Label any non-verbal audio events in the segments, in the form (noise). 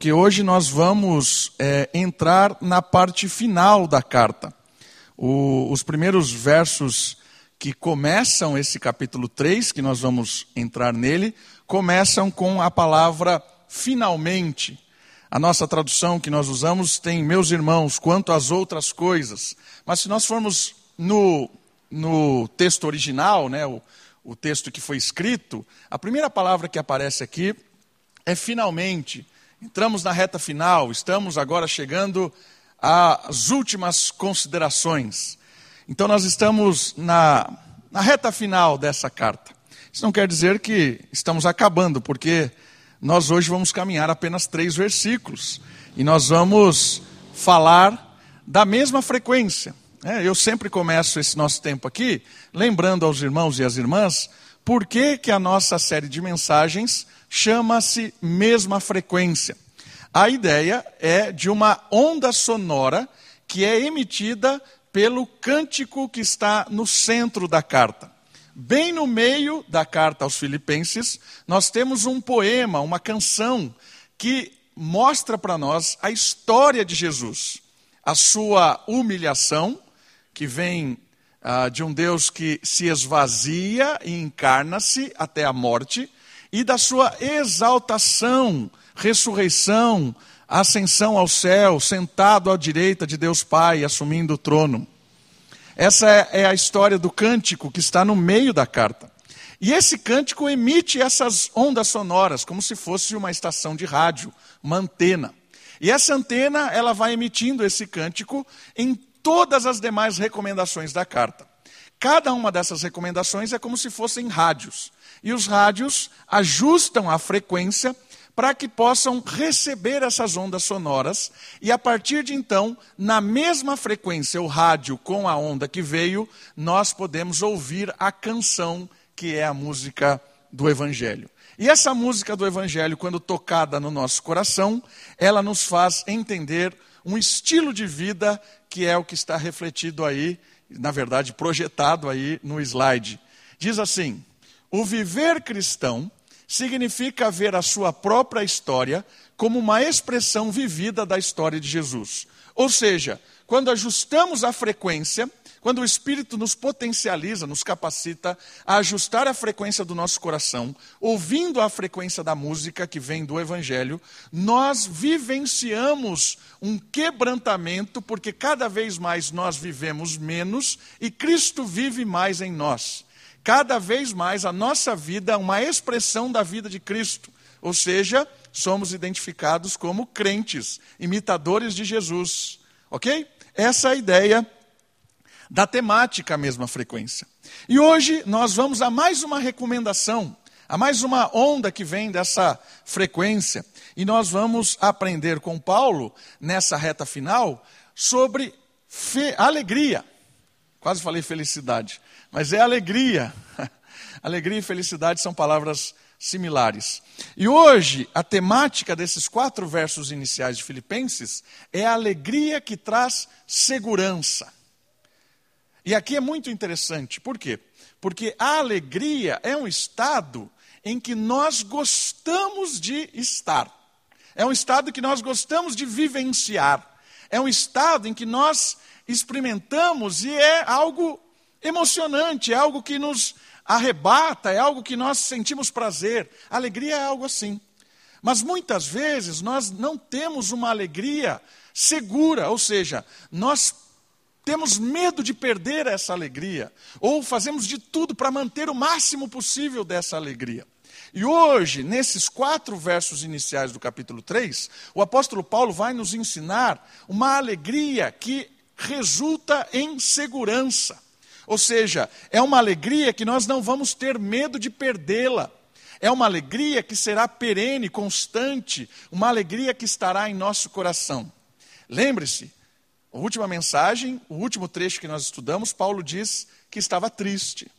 porque hoje nós vamos é, entrar na parte final da carta. O, os primeiros versos que começam esse capítulo 3, que nós vamos entrar nele, começam com a palavra finalmente. A nossa tradução que nós usamos tem meus irmãos, quanto às outras coisas. Mas se nós formos no, no texto original, né, o, o texto que foi escrito, a primeira palavra que aparece aqui é finalmente. Entramos na reta final, estamos agora chegando às últimas considerações. Então, nós estamos na, na reta final dessa carta. Isso não quer dizer que estamos acabando, porque nós hoje vamos caminhar apenas três versículos e nós vamos falar da mesma frequência. É, eu sempre começo esse nosso tempo aqui lembrando aos irmãos e às irmãs por que, que a nossa série de mensagens chama-se mesma frequência. A ideia é de uma onda sonora que é emitida pelo cântico que está no centro da carta. Bem no meio da carta aos Filipenses, nós temos um poema, uma canção, que mostra para nós a história de Jesus, a sua humilhação, que vem ah, de um Deus que se esvazia e encarna-se até a morte, e da sua exaltação, ressurreição, ascensão ao céu, sentado à direita de Deus Pai, assumindo o trono. Essa é, é a história do cântico que está no meio da carta. E esse cântico emite essas ondas sonoras, como se fosse uma estação de rádio, uma antena. E essa antena, ela vai emitindo esse cântico em todas as demais recomendações da carta. Cada uma dessas recomendações é como se fossem rádios. E os rádios ajustam a frequência para que possam receber essas ondas sonoras e a partir de então, na mesma frequência, o rádio com a onda que veio, nós podemos ouvir a canção que é a música do Evangelho. E essa música do Evangelho, quando tocada no nosso coração, ela nos faz entender um estilo de vida que é o que está refletido aí, na verdade, projetado aí no slide. Diz assim: o viver cristão significa ver a sua própria história como uma expressão vivida da história de Jesus. Ou seja, quando ajustamos a frequência, quando o Espírito nos potencializa, nos capacita a ajustar a frequência do nosso coração, ouvindo a frequência da música que vem do Evangelho, nós vivenciamos um quebrantamento, porque cada vez mais nós vivemos menos e Cristo vive mais em nós cada vez mais a nossa vida é uma expressão da vida de Cristo. Ou seja, somos identificados como crentes, imitadores de Jesus. Ok? Essa é a ideia da temática, a mesma frequência. E hoje nós vamos a mais uma recomendação, a mais uma onda que vem dessa frequência. E nós vamos aprender com Paulo, nessa reta final, sobre alegria. Quase falei felicidade mas é alegria. (laughs) Alegria e felicidade são palavras similares. E hoje, a temática desses quatro versos iniciais de Filipenses é a alegria que traz segurança. E aqui é muito interessante, por quê? Porque a alegria é um estado em que nós gostamos de estar, é um estado que nós gostamos de vivenciar, é um estado em que nós experimentamos e é algo emocionante, é algo que nos arrebata, é algo que nós sentimos prazer. alegria é algo assim. Mas muitas vezes nós não temos uma alegria segura, ou seja, nós temos medo de perder essa alegria, ou fazemos de tudo para manter o máximo possível dessa alegria. E hoje, nesses quatro versos iniciais do capítulo 3, o apóstolo Paulo vai nos ensinar uma alegria que resulta em segurança. Ou seja, é uma alegria que nós não vamos ter medo de perdê-la. É uma alegria que será perene, constante, uma alegria que estará em nosso coração. Lembre-se, última mensagem, o último trecho que nós estudamos, Paulo diz que estava triste.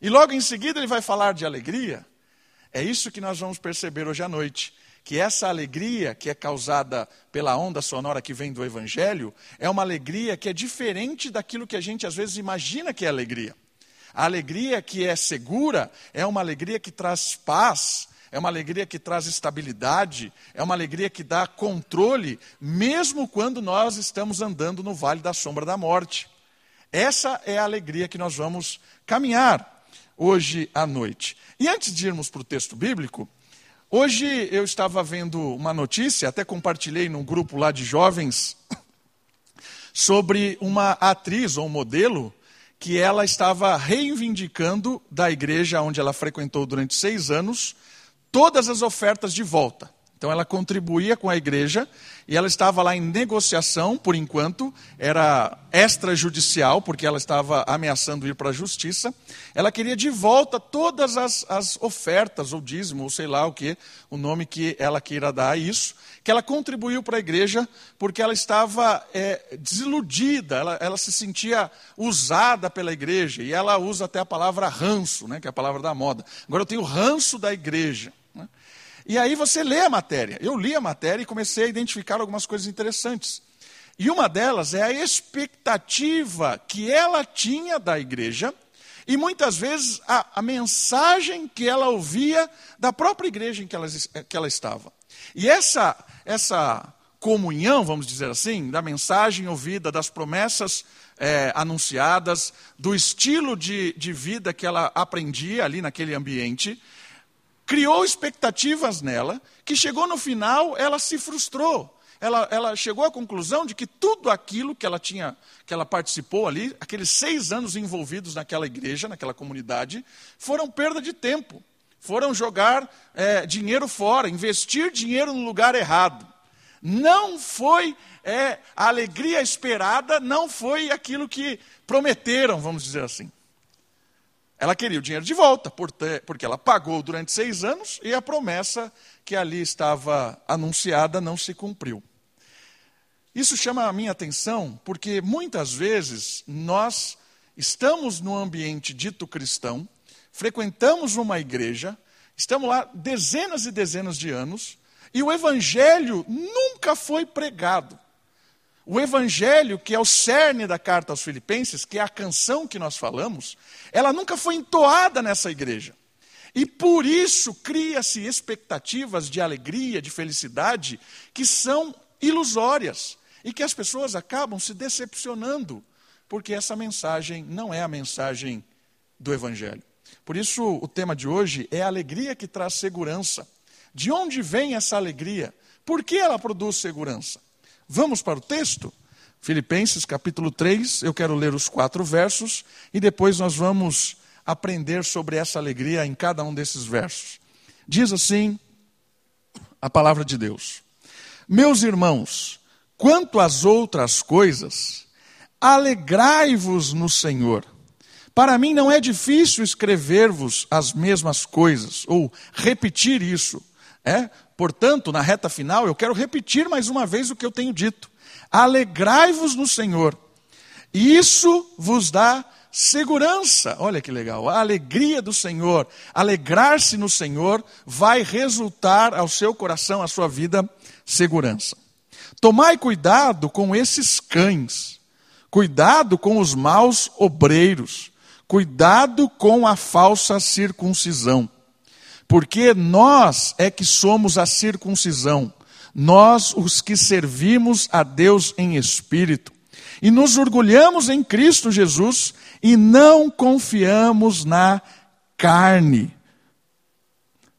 E logo em seguida ele vai falar de alegria. É isso que nós vamos perceber hoje à noite que essa alegria que é causada pela onda sonora que vem do Evangelho é uma alegria que é diferente daquilo que a gente às vezes imagina que é alegria. A alegria que é segura é uma alegria que traz paz, é uma alegria que traz estabilidade, é uma alegria que dá controle, mesmo quando nós estamos andando no vale da sombra da morte. Essa é a alegria que nós vamos caminhar hoje à noite. E antes de irmos para o texto bíblico, hoje eu estava vendo uma notícia, até compartilhei num grupo lá de jovens, (coughs) sobre uma atriz ou um modelo que ela estava reivindicando da igreja onde ela frequentou durante seis anos todas as ofertas de volta. Então ela contribuía com a igreja e ela estava lá em negociação, por enquanto, era extrajudicial, porque ela estava ameaçando ir para a justiça. Ela queria de volta todas as, as ofertas, ou dízimo, ou sei lá o que, o nome que ela queira dar a isso, que ela contribuiu para a igreja porque ela estava é, desiludida, ela, ela se sentia usada pela igreja, e ela usa até a palavra ranço, né, que é a palavra da moda. Agora eu tenho ranço da igreja. E aí você lê a matéria. Eu li a matéria e comecei a identificar algumas coisas interessantes. E uma delas é a expectativa que ela tinha da igreja e muitas vezes a, a mensagem que ela ouvia da própria igreja em que ela, que ela estava. E essa, essa comunhão, vamos dizer assim, da mensagem ouvida, das promessas é, anunciadas, do estilo de, de vida que ela aprendia ali naquele ambiente, criou expectativas nela, que chegou no final, ela se frustrou. Ela, ela, chegou à conclusão de que tudo aquilo que ela tinha, que ela participou ali, aqueles seis anos envolvidos naquela igreja, naquela comunidade, foram perda de tempo. Foram jogar é, dinheiro fora, investir dinheiro no lugar errado. Não foi é, a alegria esperada, não foi aquilo que prometeram, vamos dizer assim. Ela queria o dinheiro de volta, porque ela pagou durante seis anos e a promessa que ali estava anunciada não se cumpriu. Isso chama a minha atenção porque muitas vezes nós estamos no ambiente dito cristão, frequentamos uma igreja, estamos lá dezenas e dezenas de anos e o evangelho nunca foi pregado. O evangelho, que é o cerne da carta aos Filipenses, que é a canção que nós falamos, ela nunca foi entoada nessa igreja. E por isso cria-se expectativas de alegria, de felicidade, que são ilusórias e que as pessoas acabam se decepcionando, porque essa mensagem não é a mensagem do evangelho. Por isso, o tema de hoje é a alegria que traz segurança. De onde vem essa alegria? Por que ela produz segurança? Vamos para o texto? Filipenses capítulo 3, eu quero ler os quatro versos e depois nós vamos aprender sobre essa alegria em cada um desses versos. Diz assim a palavra de Deus: Meus irmãos, quanto às outras coisas, alegrai-vos no Senhor. Para mim não é difícil escrever-vos as mesmas coisas ou repetir isso. É? Portanto, na reta final, eu quero repetir mais uma vez o que eu tenho dito. Alegrai-vos no Senhor. Isso vos dá segurança. Olha que legal. A alegria do Senhor, alegrar-se no Senhor, vai resultar ao seu coração, à sua vida, segurança. Tomai cuidado com esses cães. Cuidado com os maus obreiros. Cuidado com a falsa circuncisão porque nós é que somos a circuncisão, nós os que servimos a Deus em espírito, e nos orgulhamos em Cristo Jesus e não confiamos na carne.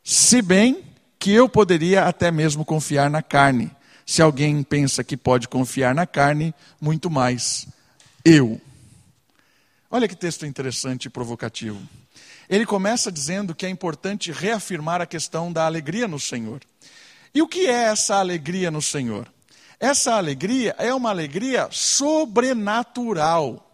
Se bem que eu poderia até mesmo confiar na carne. Se alguém pensa que pode confiar na carne, muito mais eu. Olha que texto interessante e provocativo. Ele começa dizendo que é importante reafirmar a questão da alegria no Senhor. E o que é essa alegria no Senhor? Essa alegria é uma alegria sobrenatural.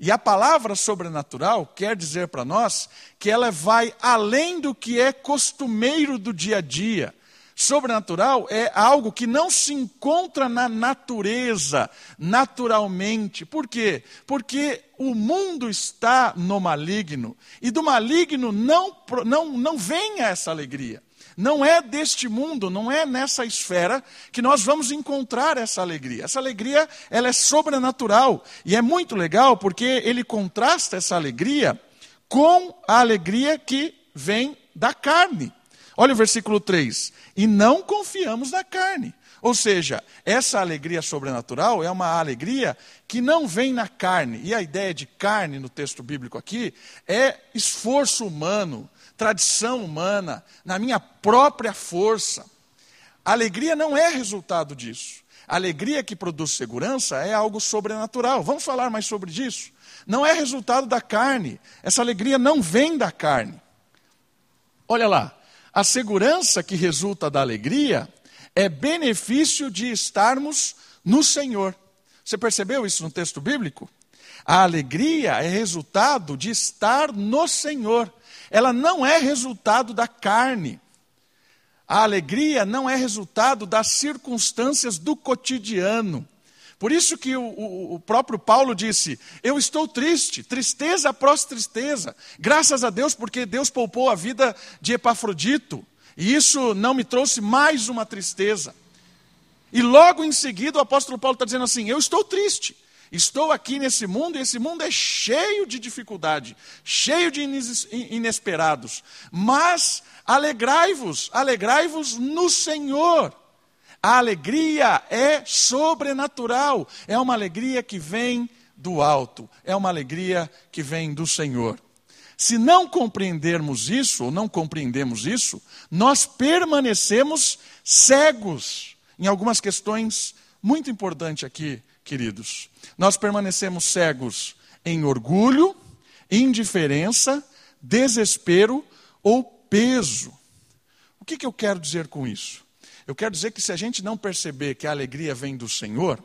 E a palavra sobrenatural quer dizer para nós que ela vai além do que é costumeiro do dia a dia. Sobrenatural é algo que não se encontra na natureza, naturalmente. Por quê? Porque o mundo está no maligno. E do maligno não, não, não vem essa alegria. Não é deste mundo, não é nessa esfera que nós vamos encontrar essa alegria. Essa alegria, ela é sobrenatural. E é muito legal porque ele contrasta essa alegria com a alegria que vem da carne. Olha o versículo 3: E não confiamos na carne. Ou seja, essa alegria sobrenatural é uma alegria que não vem na carne. E a ideia de carne no texto bíblico aqui é esforço humano, tradição humana, na minha própria força. Alegria não é resultado disso. A alegria que produz segurança é algo sobrenatural. Vamos falar mais sobre isso? Não é resultado da carne. Essa alegria não vem da carne. Olha lá, a segurança que resulta da alegria é benefício de estarmos no Senhor. Você percebeu isso no texto bíblico? A alegria é resultado de estar no Senhor. Ela não é resultado da carne. A alegria não é resultado das circunstâncias do cotidiano. Por isso que o, o, o, próprio Paulo disse: Eu estou triste, tristeza após tristeza. Graças a Deus, porque Deus poupou a vida de Epafrodito. E isso não me trouxe mais uma tristeza. E logo em seguida o apóstolo Paulo está dizendo assim: Eu estou triste. Estou aqui nesse mundo e esse mundo é cheio de dificuldade, cheio de inesperados. Mas alegrai-vos, alegrai-vos no Senhor. A alegria é sobrenatural, é uma alegria que vem do alto, é uma alegria que vem do Senhor. Se não compreendermos isso, ou não compreendemos isso, nós permanecemos cegos em algumas questões muito importantes aqui, queridos. Nós permanecemos cegos em orgulho, indiferença, desespero ou peso. O que, que eu quero dizer com isso? Eu quero dizer que se a gente não perceber que a alegria vem do Senhor,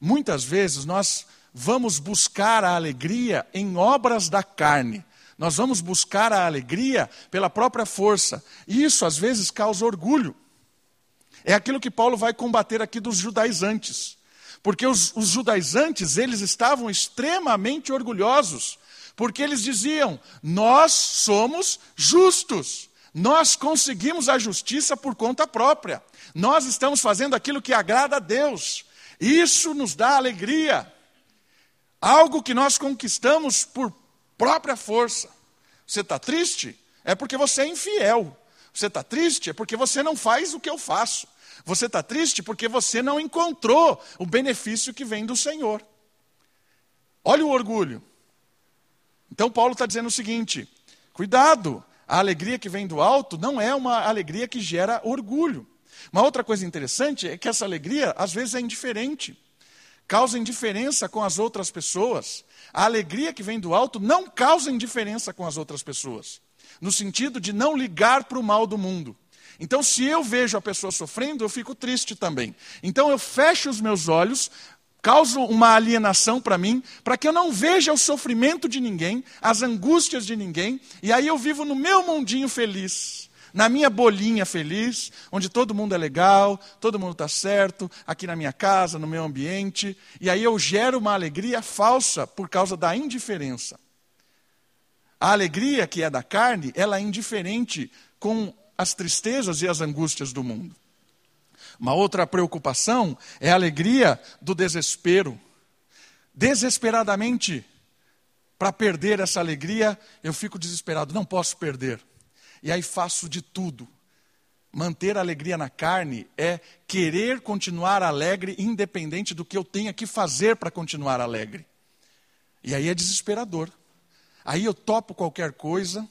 muitas vezes nós vamos buscar a alegria em obras da carne. Nós vamos buscar a alegria pela própria força. E isso às vezes causa orgulho. É aquilo que Paulo vai combater aqui dos judaizantes. Porque os, os judaizantes, eles estavam extremamente orgulhosos. Porque eles diziam: Nós somos justos. Nós conseguimos a justiça por conta própria. Nós estamos fazendo aquilo que agrada a Deus. Isso nos dá alegria. Algo que nós conquistamos por própria força. Você está triste? É porque você é infiel. Você está triste? É porque você não faz o que eu faço. Você está triste porque você não encontrou o benefício que vem do Senhor. Olha o orgulho. Então, Paulo está dizendo o seguinte: cuidado, a alegria que vem do alto não é uma alegria que gera orgulho. Uma outra coisa interessante é que essa alegria, às vezes, é indiferente, causa indiferença com as outras pessoas. A alegria que vem do alto não causa indiferença com as outras pessoas, no sentido de não ligar para o mal do mundo. Então, se eu vejo a pessoa sofrendo, eu fico triste também. Então, eu fecho os meus olhos, causo uma alienação para mim, para que eu não veja o sofrimento de ninguém, as angústias de ninguém, e aí eu vivo no meu mundinho feliz na minha bolinha feliz, onde todo mundo é legal, todo mundo está certo, aqui na minha casa, no meu ambiente, e aí eu gero uma alegria falsa por causa da indiferença. A alegria que é da carne, ela é indiferente com as tristezas e as angústias do mundo. Uma outra preocupação é a alegria do desespero. Desesperadamente, para perder essa alegria, eu fico desesperado, não posso perder e aí faço de tudo. Manter a alegria na carne é querer continuar alegre, independente do que eu tenha que fazer para continuar alegre. E aí é desesperador. Aí eu topo qualquer coisa,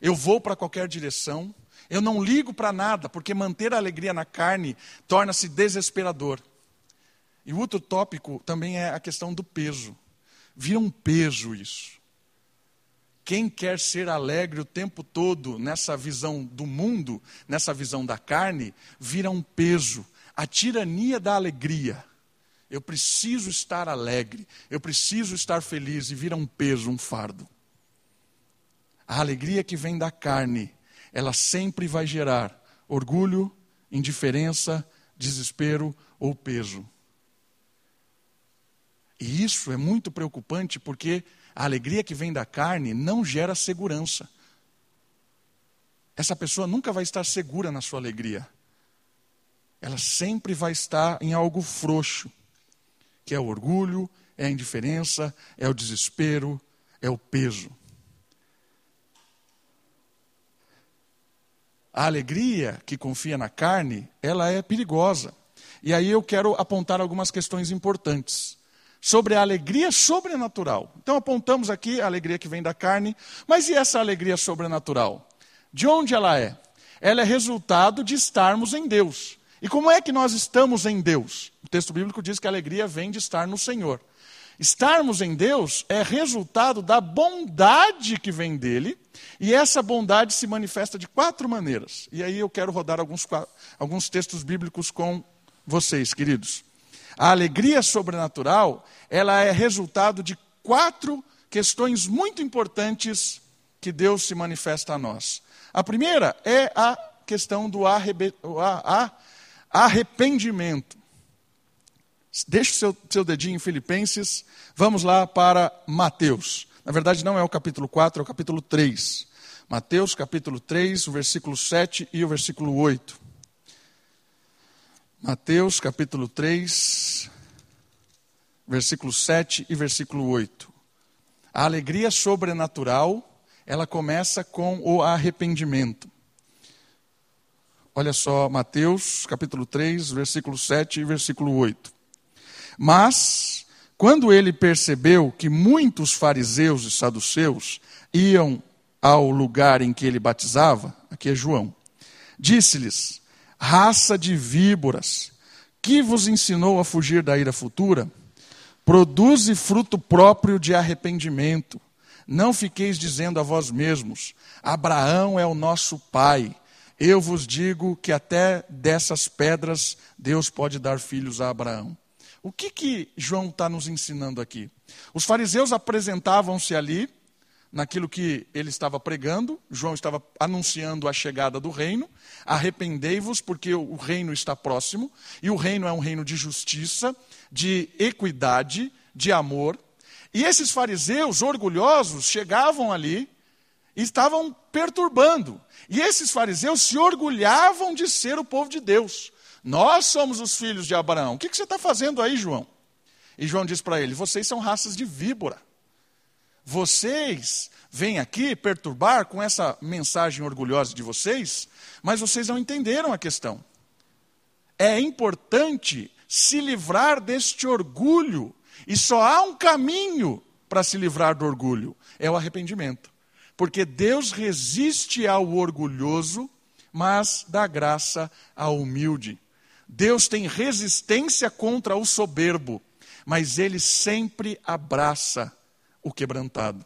eu vou para qualquer direção, eu não ligo para nada, porque manter a alegria na carne torna-se desesperador. E o outro tópico também é a questão do peso. Vira um peso isso. Quem quer ser alegre o tempo todo nessa visão do mundo, nessa visão da carne, vira um peso. A tirania da alegria. Eu preciso estar alegre, eu preciso estar feliz e vira um peso, um fardo. A alegria que vem da carne, ela sempre vai gerar orgulho, indiferença, desespero ou peso. E isso é muito preocupante porque a alegria que vem da carne não gera segurança. Essa pessoa nunca vai estar segura na sua alegria. Ela sempre vai estar em algo frouxo, que é o orgulho, é a indiferença, é o desespero, é o peso. A alegria que confia na carne, ela é perigosa. E aí eu quero apontar algumas questões importantes sobre a alegria sobrenatural. Então apontamos aqui a alegria que vem da carne, mas e essa alegria sobrenatural? De onde ela é? Ela é resultado de estarmos em Deus. E como é que nós estamos em Deus? O texto bíblico diz que a alegria vem de estar no Senhor. Estarmos em Deus é resultado da bondade que vem dele, e essa bondade se manifesta de quatro maneiras. E aí eu quero rodar alguns, alguns textos bíblicos com vocês, queridos. A alegria sobrenatural, ela é resultado de quatro questões muito importantes que Deus se manifesta a nós. A primeira é a questão do arrependimento. Deixe o seu, seu dedinho em Filipenses, vamos lá para Mateus. Na verdade, não é o capítulo 4, é o capítulo 3. Mateus, capítulo 3, o versículo 7 e o versículo 8. Mateus, capítulo 3, versículo 7 e versículo 8. A alegria sobrenatural, ela começa com o arrependimento. Olha só, Mateus, capítulo 3, versículo 7 e versículo 8. Mas, quando ele percebeu que muitos fariseus e saduceus iam ao lugar em que ele batizava, aqui é João, disse-lhes: Raça de víboras, que vos ensinou a fugir da ira futura? Produze fruto próprio de arrependimento. Não fiqueis dizendo a vós mesmos: Abraão é o nosso pai. Eu vos digo que até dessas pedras Deus pode dar filhos a Abraão. O que, que João está nos ensinando aqui? Os fariseus apresentavam-se ali, naquilo que ele estava pregando, João estava anunciando a chegada do reino. Arrependei-vos, porque o reino está próximo, e o reino é um reino de justiça, de equidade, de amor. E esses fariseus orgulhosos chegavam ali e estavam perturbando. E esses fariseus se orgulhavam de ser o povo de Deus. Nós somos os filhos de Abraão. O que, você está fazendo aí, João? E João diz para ele: Vocês são raças de víbora. Vocês vêm aqui perturbar com essa mensagem orgulhosa de vocês, mas vocês não entenderam a questão. É importante se livrar deste orgulho, e só há um caminho para se livrar do orgulho: é o arrependimento. Porque Deus resiste ao orgulhoso, mas dá graça ao humilde. Deus tem resistência contra o soberbo, mas ele sempre abraça o quebrantado.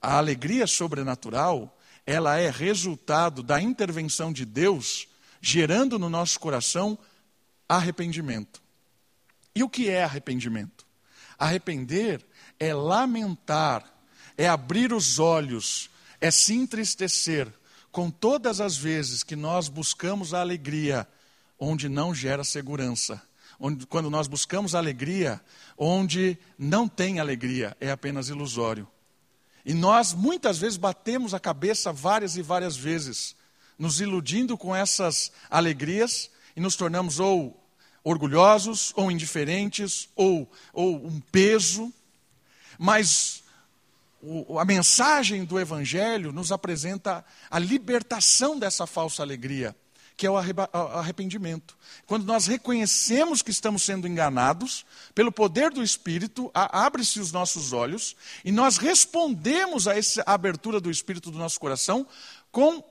A alegria sobrenatural, ela é resultado da intervenção de Deus, gerando no nosso coração arrependimento. E o que é arrependimento? Arrepender é lamentar, é abrir os olhos, é se entristecer com todas as vezes que nós buscamos a alegria onde não gera segurança. Onde, quando nós buscamos alegria, onde não tem alegria, é apenas ilusório. E nós muitas vezes batemos a cabeça várias e várias vezes, nos iludindo com essas alegrias e nos tornamos ou orgulhosos, ou indiferentes, ou, ou um peso. Mas o, a mensagem do Evangelho nos apresenta a libertação dessa falsa alegria que é o arrependimento. Quando nós reconhecemos que estamos sendo enganados, pelo poder do Espírito, abre-se os nossos olhos e nós respondemos a essa abertura do Espírito do nosso coração com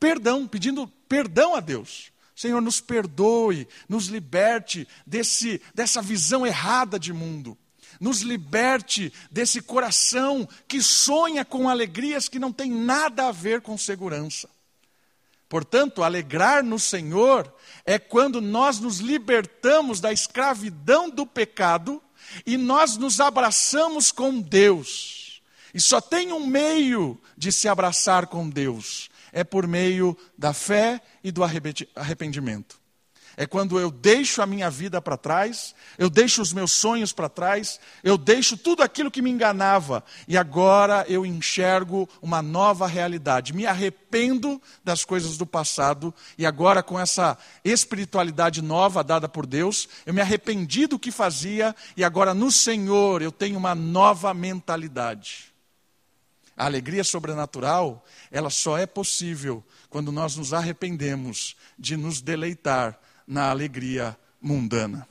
perdão, pedindo perdão a Deus. Senhor, nos perdoe, nos liberte desse, dessa visão errada de mundo. Nos liberte desse coração que sonha com alegrias que não tem nada a ver com segurança. Portanto, alegrar no Senhor é quando nós nos libertamos da escravidão do pecado e nós nos abraçamos com Deus. E só tem um meio de se abraçar com Deus: é por meio da fé e do arrependimento. É quando eu deixo a minha vida para trás, eu deixo os meus sonhos para trás, eu deixo tudo aquilo que me enganava e agora eu enxergo uma nova realidade. Me arrependo das coisas do passado e agora, com essa espiritualidade nova dada por Deus, eu me arrependi do que fazia e agora no Senhor eu tenho uma nova mentalidade. A alegria sobrenatural, ela só é possível quando nós nos arrependemos de nos deleitar na alegria mundana.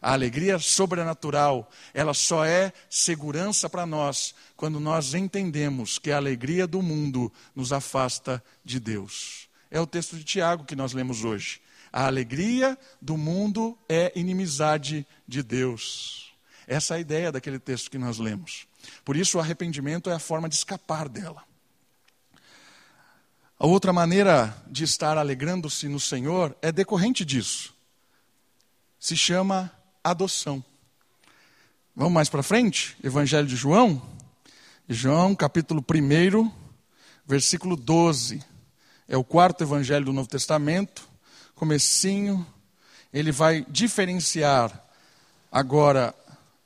A alegria sobrenatural, ela só é segurança para nós quando nós entendemos que a alegria do mundo nos afasta de Deus. É o texto de Tiago que nós lemos hoje. A alegria do mundo é inimizade de Deus. Essa é a ideia daquele texto que nós lemos. Por isso, o arrependimento é a forma de escapar dela. A outra maneira de estar alegrando-se no Senhor é decorrente disso. Se chama adoção. Vamos mais para frente? Evangelho de João. João, capítulo 1, versículo 12. É o quarto evangelho do Novo Testamento. Comecinho, ele vai diferenciar agora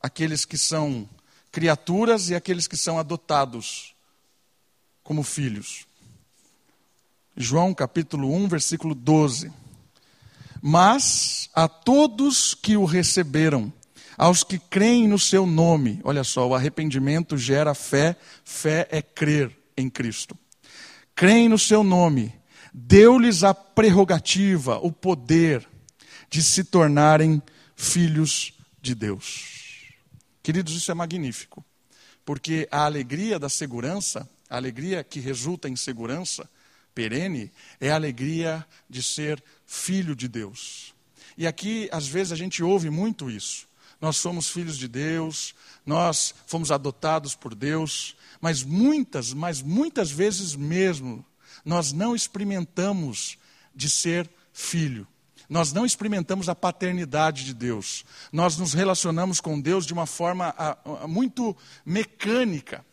aqueles que são criaturas e aqueles que são adotados como filhos. João capítulo 1, versículo 12. Mas a todos que o receberam, aos que creem no seu nome, olha só, o arrependimento gera fé, fé é crer em Cristo. Creem no seu nome, deu-lhes a prerrogativa, o poder de se tornarem filhos de Deus. Queridos, isso é magnífico, porque a alegria da segurança, a alegria que resulta em segurança perene, é a alegria de ser filho de Deus. E aqui, às vezes, a gente ouve muito isso. Nós somos filhos de Deus, nós fomos adotados por Deus, mas muitas, mas muitas vezes mesmo, nós não experimentamos de ser filho. Nós não experimentamos a paternidade de Deus. Nós nos relacionamos com Deus de uma forma muito mecânica.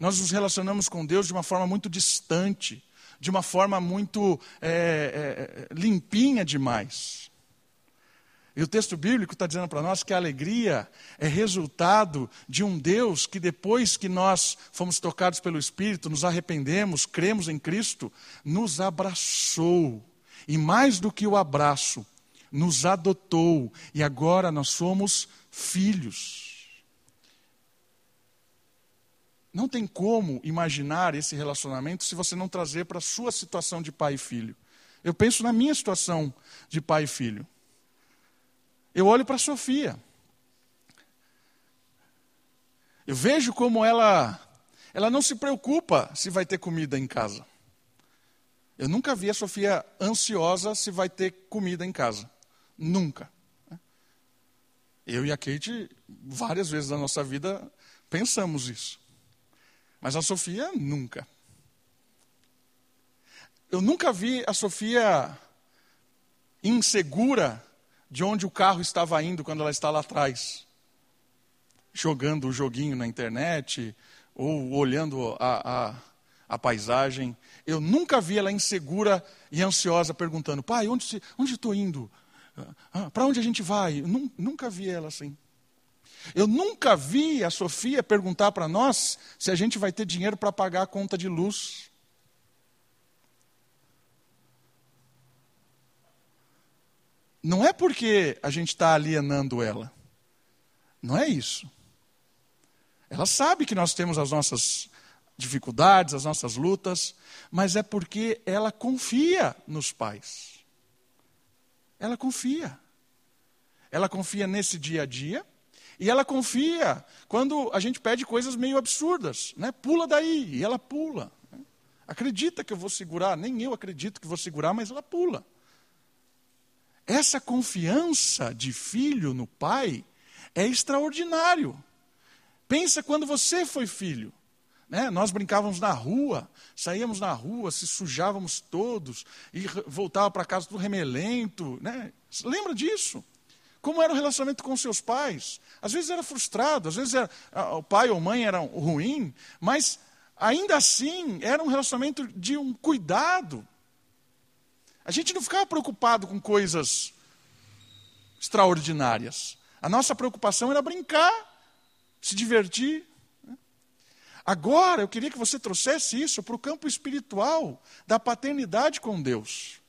Nós nos relacionamos com Deus de uma forma muito distante, de uma forma muito é, é, limpinha demais. E o texto bíblico está dizendo para nós que a alegria é resultado de um Deus que, depois que nós fomos tocados pelo Espírito, nos arrependemos, cremos em Cristo, nos abraçou. E mais do que o abraço, nos adotou. E agora nós somos filhos. Não tem como imaginar esse relacionamento se você não trazer para a sua situação de pai e filho. Eu penso na minha situação de pai e filho. Eu olho para a Sofia. Eu vejo como ela, ela não se preocupa se vai ter comida em casa. Eu nunca vi a Sofia ansiosa se vai ter comida em casa. Nunca. Eu e a Kate, várias vezes na nossa vida, pensamos isso. Mas a Sofia, nunca. Eu nunca vi a Sofia insegura de onde o carro estava indo quando ela está lá atrás, jogando o joguinho na internet ou olhando a, a, a paisagem. Eu nunca vi ela insegura e ansiosa perguntando: pai, onde, onde estou indo? Ah, Para onde a gente vai? nunca vi ela assim. Eu nunca vi a Sofia perguntar para nós se a gente vai ter dinheiro para pagar a conta de luz. não é porque a gente está alienando ela. Não é isso. Ela sabe que nós temos as nossas dificuldades, as nossas lutas, mas é porque ela confia nos pais. Ela confia. Ela confia nesse dia a dia e ela confia quando a gente pede coisas meio absurdas, né? Pula daí, e ela pula. Acredita que eu vou segurar, nem eu acredito que vou segurar, mas ela pula. Essa confiança de filho no pai é extraordinário. Pensa quando você foi filho. Né? Nós brincávamos na rua, saíamos na rua, se sujávamos todos e voltava para casa do remelento. Né? Lembra disso? Como era o relacionamento com seus pais? Às vezes era frustrado, às vezes era, o pai ou mãe eram ruim, mas ainda assim era um relacionamento de um cuidado, a gente não ficava preocupado com coisas extraordinárias. A nossa preocupação era brincar, se divertir. Agora, eu queria que você trouxesse isso para o campo espiritual da paternidade com Deus.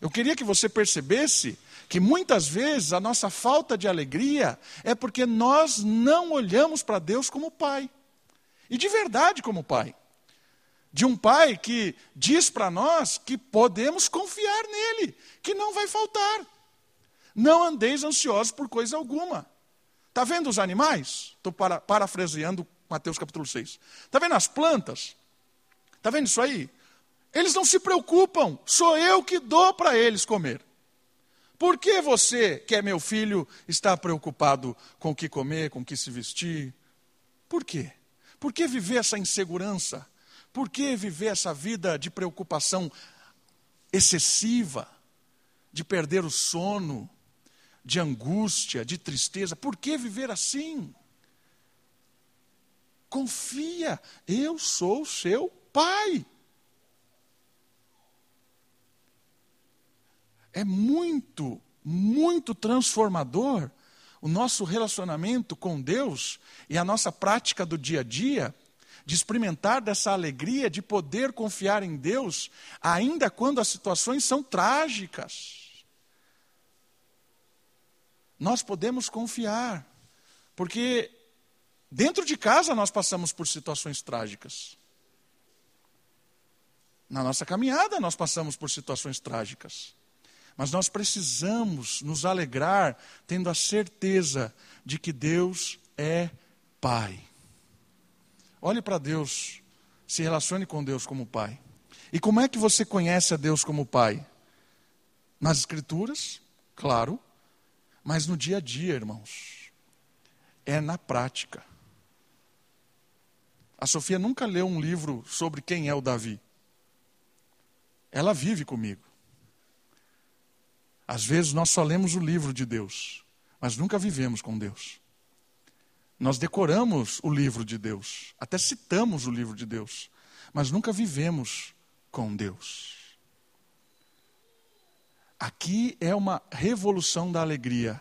Eu queria que você percebesse que muitas vezes a nossa falta de alegria é porque nós não olhamos para Deus como Pai. E de verdade como Pai. de um pai que diz para nós que podemos confiar nele, que não vai faltar. Não andeis ansiosos por coisa alguma. Está vendo os animais? Estou para, parafraseando Mateus capítulo 6. Está vendo as plantas? Está vendo isso aí? Eles não se preocupam, sou eu que dou para eles comer. Por que você, que é meu filho, está preocupado com o que comer, com o que se vestir? Por quê? Por que viver essa insegurança? Por que viver essa vida de preocupação excessiva, de perder o sono, de angústia, de tristeza? Por que viver assim? Confia, eu sou seu pai. É muito, muito transformador o nosso relacionamento com Deus e a nossa prática do dia a dia de experimentar dessa alegria de poder confiar em Deus, ainda quando as situações são trágicas. Nós podemos confiar, porque dentro de casa nós passamos por situações trágicas. Na nossa caminhada nós passamos por situações trágicas. Mas nós precisamos nos alegrar tendo a certeza de que Deus é Pai. Olhe para Deus, se relacione com Deus como Pai. E como é que você conhece a Deus como Pai? Nas Escrituras, claro, mas no dia a dia, irmãos. É na prática. A Sofia nunca leu um livro sobre quem é o Davi. Ela vive comigo. Às vezes nós só lemos o livro de Deus, mas nunca vivemos com Deus. Nós decoramos o livro de Deus, até citamos o livro de Deus, mas nunca vivemos com Deus. Aqui é uma revolução da alegria,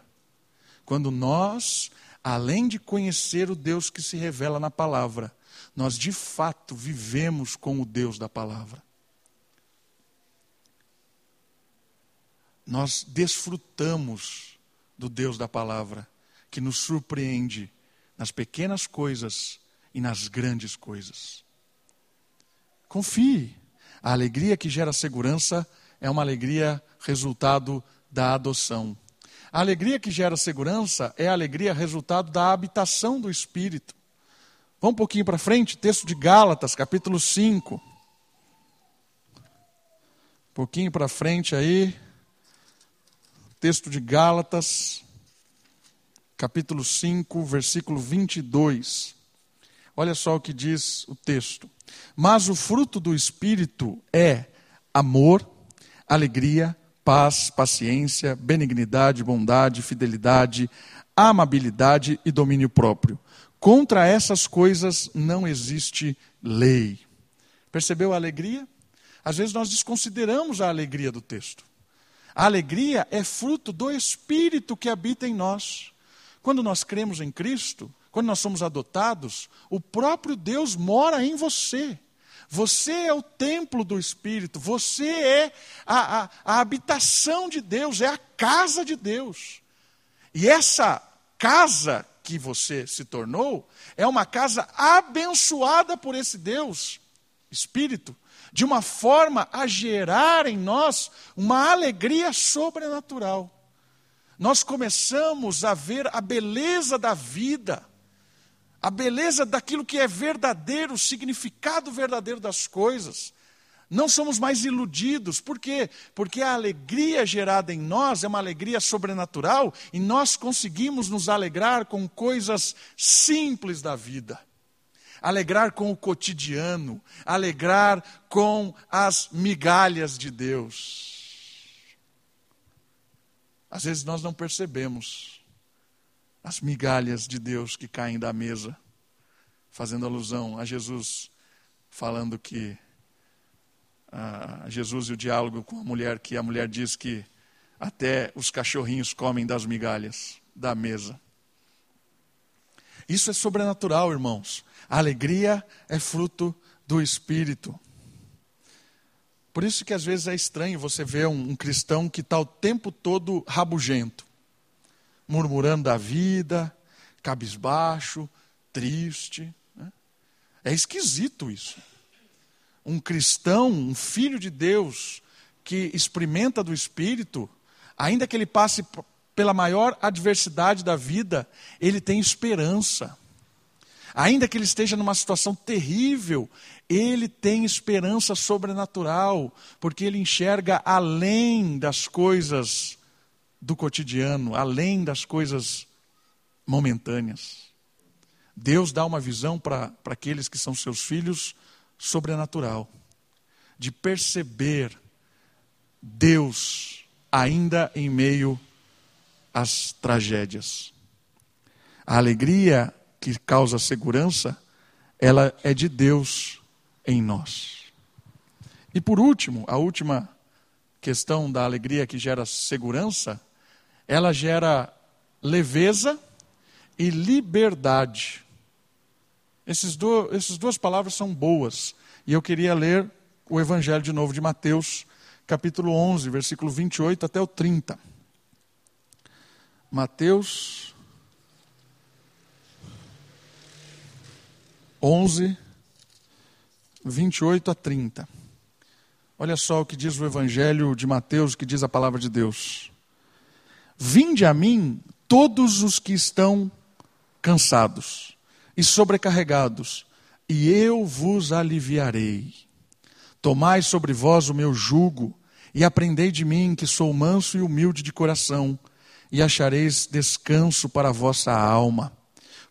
quando nós, além de conhecer o Deus que se revela na palavra, nós de fato vivemos com o Deus da palavra. Nós desfrutamos do Deus da palavra, que nos surpreende nas pequenas coisas e nas grandes coisas. Confie. A alegria que gera segurança é uma alegria resultado da adoção. A alegria que gera segurança é a alegria resultado da habitação do Espírito. Vamos um pouquinho para frente, texto de Gálatas, capítulo 5. Um pouquinho para frente aí. Texto de Gálatas, capítulo 5, versículo 22. Olha só o que diz o texto. Mas o fruto do Espírito é amor, alegria, paz, paciência, benignidade, bondade, fidelidade, amabilidade e domínio próprio. Contra essas coisas não existe lei. Percebeu a alegria? Às vezes nós desconsideramos a alegria do texto. A alegria é fruto do Espírito que habita em nós. Quando nós cremos em Cristo, quando nós somos adotados, o próprio Deus mora em você. Você é o templo do Espírito, você é a, a, a, habitação de Deus, é a casa de Deus. E essa casa que você se tornou é uma casa abençoada por esse Deus, Espírito, de uma forma a gerar em nós uma alegria sobrenatural nós começamos a ver a beleza da vida, a beleza daquilo que é verdadeiro, o significado verdadeiro das coisas. Não somos mais iludidos, por quê? Porque a alegria gerada em nós é uma alegria sobrenatural e nós conseguimos nos alegrar com coisas simples da vida. Alegrar com o cotidiano, alegrar com as migalhas de Deus. Às vezes nós não percebemos as migalhas de Deus que caem da mesa, fazendo alusão a Jesus falando que a Jesus e o diálogo com a mulher, que a mulher diz que até os cachorrinhos comem das migalhas da mesa. Isso é sobrenatural, irmãos. A alegria é fruto do Espírito. Por isso que às vezes é estranho você ver um, um cristão que está o tempo todo rabugento, murmurando da vida, cabisbaixo, triste. Né? É esquisito isso. um cristão, um filho de Deus, que experimenta do Espírito, ainda que ele passe pela maior adversidade da vida, ele tem esperança. Ainda que ele esteja numa situação terrível, ele tem esperança sobrenatural, porque ele enxerga além das coisas do cotidiano, além das coisas momentâneas. Deus dá uma visão para aqueles que são seus filhos sobrenatural, de perceber Deus ainda em meio às tragédias. A alegria que causa segurança, ela é de Deus em nós. E por último, a última questão da alegria que gera segurança, ela gera leveza e liberdade. Esses do, essas duas palavras são boas. E eu queria ler o Evangelho de novo de Mateus, capítulo 11, versículo 28 até o 30. Mateus 11, 28 a 30. Olha só o que diz o Evangelho de Mateus, o que diz a palavra de Deus. Vinde a mim todos os que estão cansados e sobrecarregados, e eu vos aliviarei. Tomai sobre vós o meu jugo e aprendei de mim, que sou manso e humilde de coração, e achareis descanso para a vossa alma,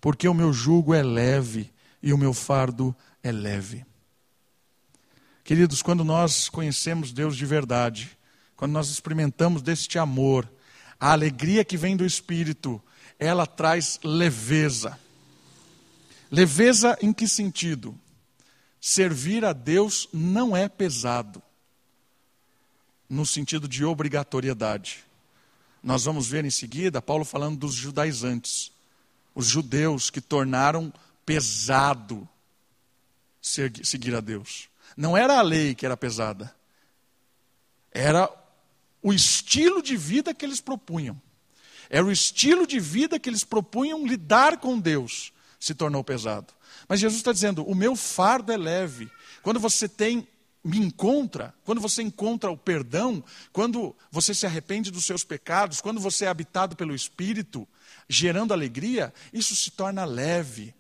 porque o meu jugo é leve e o meu fardo é leve. Queridos, quando nós conhecemos Deus de verdade, quando nós experimentamos deste amor, a alegria que vem do Espírito, ela traz leveza. Leveza em que sentido? Servir a Deus não é pesado, no sentido de obrigatoriedade. Nós vamos ver em seguida Paulo falando dos judaizantes, os judeus que tornaram pesado seguir a Deus. Não era a lei que era pesada, era o estilo de vida que eles propunham. Era o estilo de vida que eles propunham lidar com Deus, se tornou pesado. Mas Jesus está dizendo: o meu fardo é leve. Quando você tem, me encontra, quando você encontra o perdão, quando você se arrepende dos seus pecados, quando você é habitado pelo Espírito, gerando alegria, isso se torna leve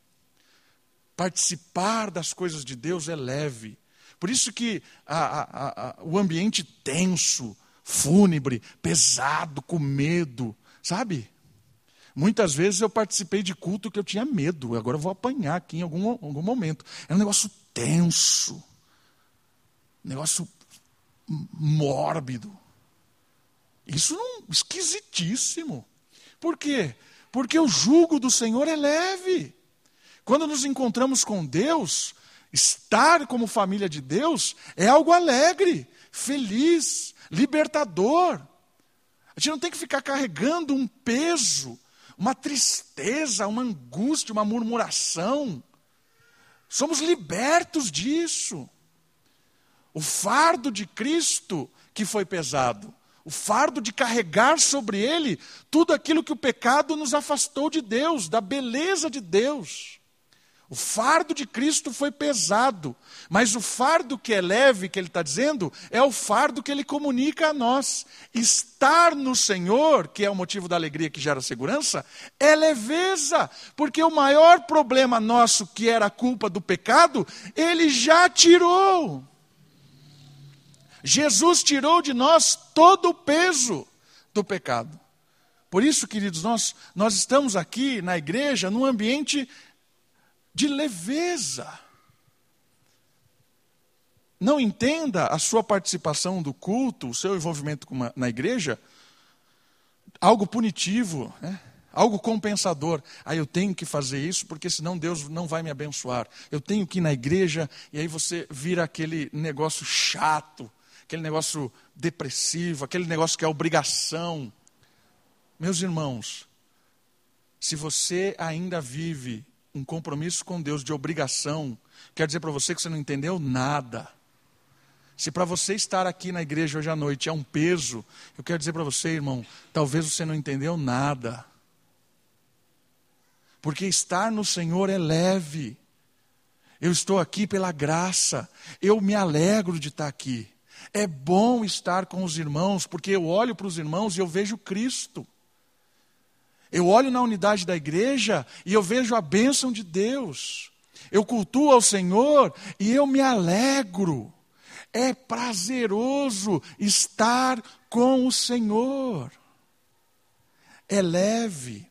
participar das coisas de Deus é leve. Por isso que a, a, a, o ambiente tenso, fúnebre, pesado, com medo, sabe? Muitas vezes eu participei de culto que eu tinha medo, agora eu vou apanhar aqui em algum, algum momento. É um negócio tenso, negócio mórbido. Isso não, esquisitíssimo. Por quê? Porque o jugo do Senhor é leve. Quando nos encontramos com Deus, estar como família de Deus é algo alegre, feliz, libertador. A gente não tem que ficar carregando um peso, uma tristeza, uma angústia, uma murmuração. Somos libertos disso. O fardo de Cristo que foi pesado, o fardo de carregar sobre ele tudo aquilo que o pecado nos afastou de Deus, da beleza de Deus. O fardo de Cristo foi pesado, mas o fardo que é leve, que ele está dizendo, é o fardo que ele comunica a nós. Estar no Senhor, que é o motivo da alegria que gera segurança, é leveza, porque o maior problema nosso, que era a culpa do pecado, ele já tirou. Jesus tirou de nós todo o peso do pecado. Por isso, queridos, nós, nós estamos aqui na igreja num ambiente de leveza. Não entenda a sua participação do culto, o seu envolvimento uma, na igreja, algo punitivo, né? algo compensador. Ah, eu tenho que fazer isso porque senão Deus não vai me abençoar. Eu tenho que ir na igreja e aí você vira aquele negócio chato, aquele negócio depressivo, aquele negócio que é obrigação. Meus irmãos, se você ainda vive um compromisso com Deus de obrigação, quer dizer para você que você não entendeu nada. Se para você estar aqui na igreja hoje à noite é um peso, eu quero dizer para você, irmão, talvez você não entendeu nada. Porque estar no Senhor é leve. Eu estou aqui pela graça. Eu me alegro de estar aqui. É bom estar com os irmãos, porque eu olho para os irmãos e eu vejo Cristo. Eu olho na unidade da igreja e eu vejo a bênção de Deus. Eu cultuo ao Senhor e eu me alegro. É prazeroso estar com o Senhor. É leve.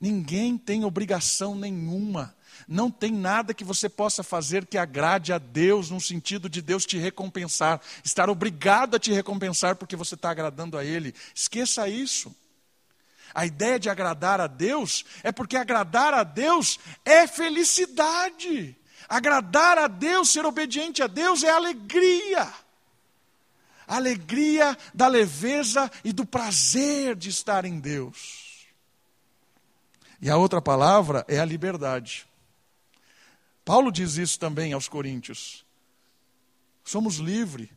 Ninguém tem obrigação nenhuma. Não tem nada que você possa fazer que agrade a Deus, no sentido de Deus te recompensar, estar obrigado a te recompensar porque você está agradando a Ele. Esqueça isso. A ideia de agradar a Deus é porque agradar a Deus é felicidade. Agradar a Deus, ser obediente a Deus é alegria. Alegria da leveza e do prazer de estar em Deus. E a outra palavra é a liberdade. Paulo diz isso também aos Coríntios. Somos livres,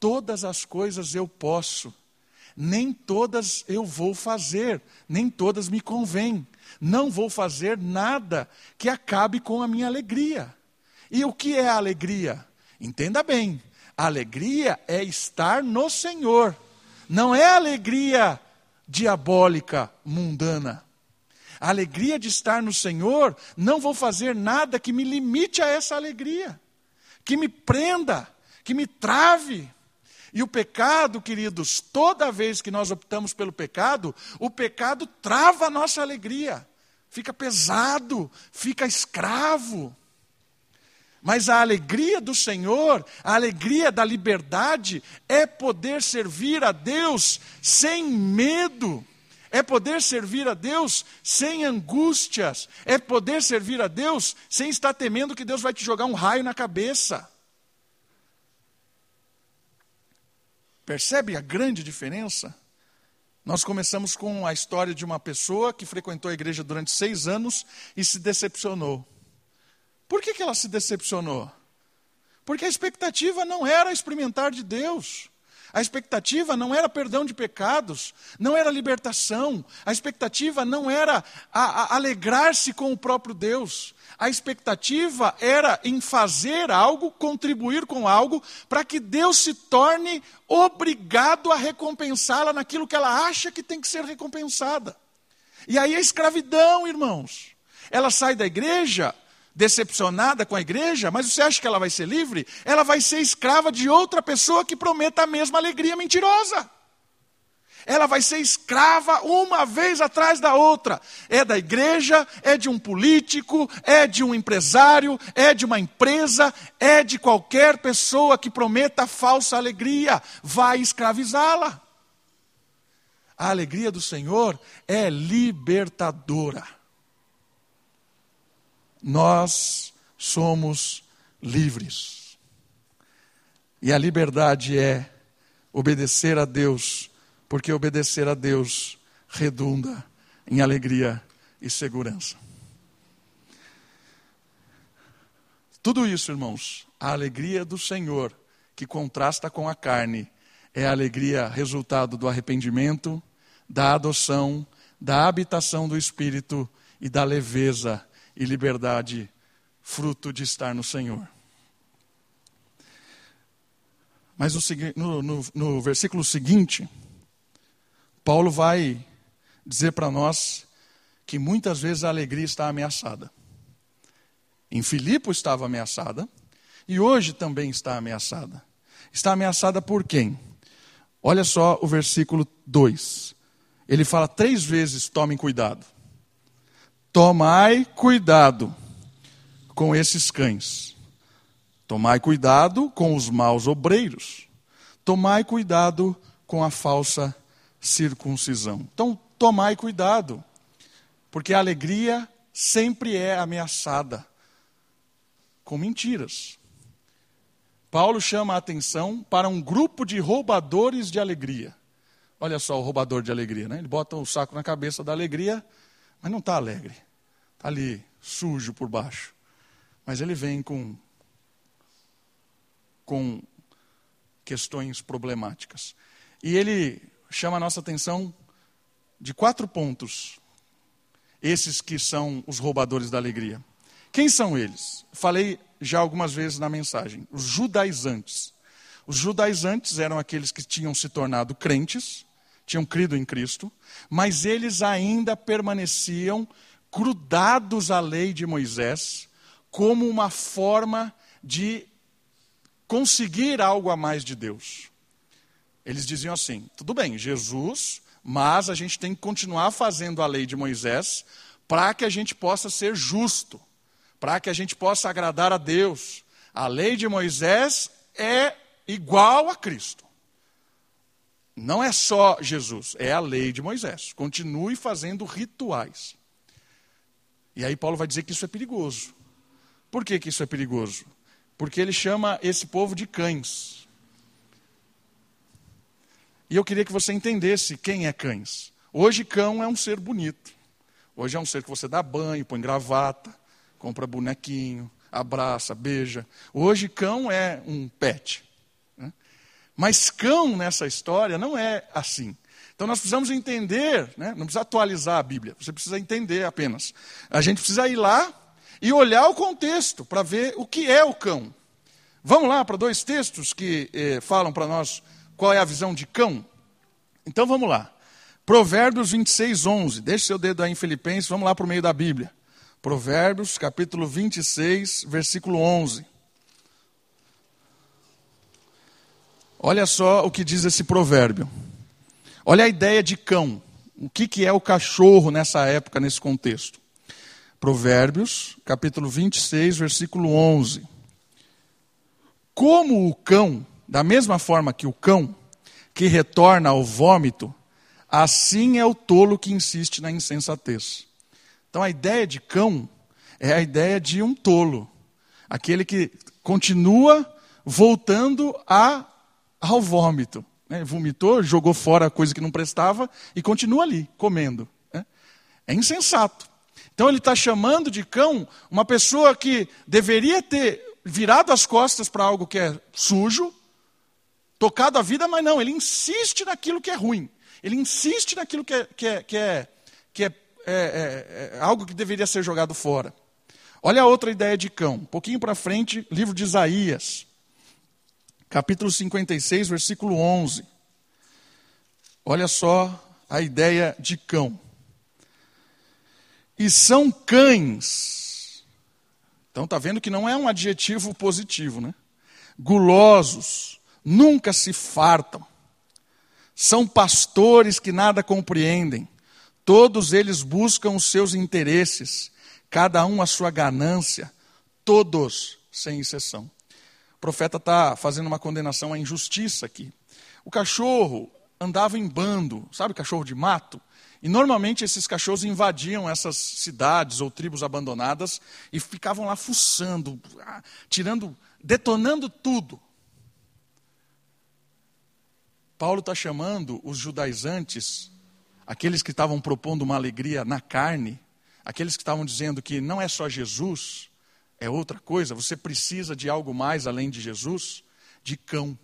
todas as coisas eu posso nem todas eu vou fazer, nem todas me convêm. Não vou fazer nada que acabe com a minha alegria. E o que é a alegria? Entenda bem, alegria é estar no Senhor, não é alegria diabólica, mundana. A alegria de estar no Senhor, não vou fazer nada que me limite a essa alegria, que me prenda, que me trave. E o pecado, queridos, toda vez que nós optamos pelo pecado, o pecado trava a nossa alegria, fica pesado, fica escravo. Mas a alegria do Senhor, a alegria da liberdade, é poder servir a Deus sem medo, é poder servir a Deus sem angústias, é poder servir a Deus sem estar temendo que Deus vai te jogar um raio na cabeça. Percebe a grande diferença? Nós começamos com a história de uma pessoa que frequentou a igreja durante seis anos e se decepcionou. Por que, que ela se decepcionou? Porque a expectativa não era experimentar de Deus. A expectativa não era perdão de pecados, não era libertação, a expectativa não era alegrar-se com o próprio Deus. A expectativa era em fazer algo, contribuir com algo, para que Deus se torne obrigado a recompensá-la naquilo que ela acha que tem que ser recompensada. E aí a escravidão, irmãos. Ela sai da igreja decepcionada com a igreja, mas você acha que ela vai ser livre? Ela vai ser escrava de outra pessoa que prometa a mesma alegria mentirosa. Ela vai ser escrava uma vez atrás da outra. É da igreja, é de um político, é de um empresário, é de uma empresa, é de qualquer pessoa que prometa falsa alegria. Vai escravizá-la. A alegria do Senhor é libertadora. Nós somos livres. E a liberdade é obedecer a Deus porque obedecer a Deus redunda em alegria e segurança. Tudo isso, irmãos, a alegria do Senhor, que contrasta com a carne, é a alegria resultado do arrependimento, da adoção, da habitação do Espírito e da leveza e liberdade, fruto de estar no Senhor. Mas no, no, no versículo seguinte, Paulo vai dizer para nós que muitas vezes a alegria está ameaçada. Em Filipe estava ameaçada e hoje também está ameaçada. Está ameaçada por quem? Olha só o versículo 2. Ele fala três vezes: tomem cuidado. Tomai cuidado com esses cães. Tomai cuidado com os maus obreiros. Tomai cuidado com a falsa circuncisão. Então, tomai cuidado, porque a alegria sempre é ameaçada com mentiras. Paulo chama a atenção para um grupo de roubadores de alegria. Olha só o roubador de alegria, né? Ele bota o saco na cabeça da alegria, mas não está alegre. Está ali, sujo por baixo. Mas ele vem com, com questões problemáticas. E ele chama a nossa atenção de quatro pontos. Esses que são os roubadores da alegria. Quem são eles? Falei já algumas vezes na mensagem. Os judaizantes. Os judaizantes eram aqueles que tinham se tornado crentes, tinham crido em Cristo, mas eles ainda permaneciam grudados à lei de Moisés como uma forma de conseguir algo a mais de Deus. Eles diziam assim: tudo bem, Jesus, mas a gente tem que continuar fazendo a lei de Moisés para que a gente possa ser justo, para que a gente possa agradar a Deus. A lei de Moisés é igual a Cristo. Não é só Jesus, é a lei de Moisés. Continue fazendo rituais. E aí Paulo vai dizer que isso é perigoso. Por que, que isso é perigoso? Porque ele chama esse povo de cães. E eu queria que você entendesse quem é cães. Hoje, cão é um ser bonito. Hoje é um ser que você dá banho, põe gravata, compra bonequinho, abraça, beija. Hoje, cão é um pet. Mas cão nessa história não é assim. Então nós precisamos entender, né? não precisa atualizar a Bíblia, você precisa entender apenas. A gente precisa ir lá e olhar o contexto para ver o que é o cão. Vamos lá para dois textos que eh, falam para nós qual é a visão de cão? Então vamos lá. Provérbios 26, 11. Deixe seu dedo aí em Filipenses, vamos lá para o meio da Bíblia. Provérbios, capítulo 26, versículo 11. Olha só o que diz esse provérbio. Olha a ideia de cão. O que, que é o cachorro nessa época, nesse contexto? Provérbios, capítulo 26, versículo 11. Como o cão, da mesma forma que o cão, que retorna ao vômito, assim é o tolo que insiste na insensatez. Então a ideia de cão é a ideia de um tolo, aquele que continua voltando a ao vômito. Né? Vomitou, jogou fora a coisa que não prestava e continua ali, comendo. Né? É insensato. Então ele está chamando de cão uma pessoa que deveria ter virado as costas para algo que é sujo, tocado a vida, mas não, ele insiste naquilo que é ruim. Ele insiste naquilo que é, que é, que é, que é, é, é, é algo que deveria ser jogado fora. Olha a outra ideia de cão. Um pouquinho para frente, livro de Isaías capítulo 56, versículo 11. Olha só a ideia de cão. E são cães. Então está vendo que não é um adjetivo positivo, né? Gulosos, nunca se fartam. São pastores que nada compreendem. Todos eles buscam os seus interesses, cada um a sua ganância, todos sem exceção profeta está fazendo uma condenação à injustiça aqui. O cachorro andava em bando, sabe cachorro de mato? E normalmente esses cachorros invadiam essas cidades ou tribos abandonadas e ficavam lá fuçando, ah, tirando, detonando tudo. Paulo está chamando os judaizantes, aqueles que estavam propondo uma alegria na carne, aqueles que estavam dizendo que não é só Jesus, é outra coisa, você precisa de algo mais além de Jesus, de cão.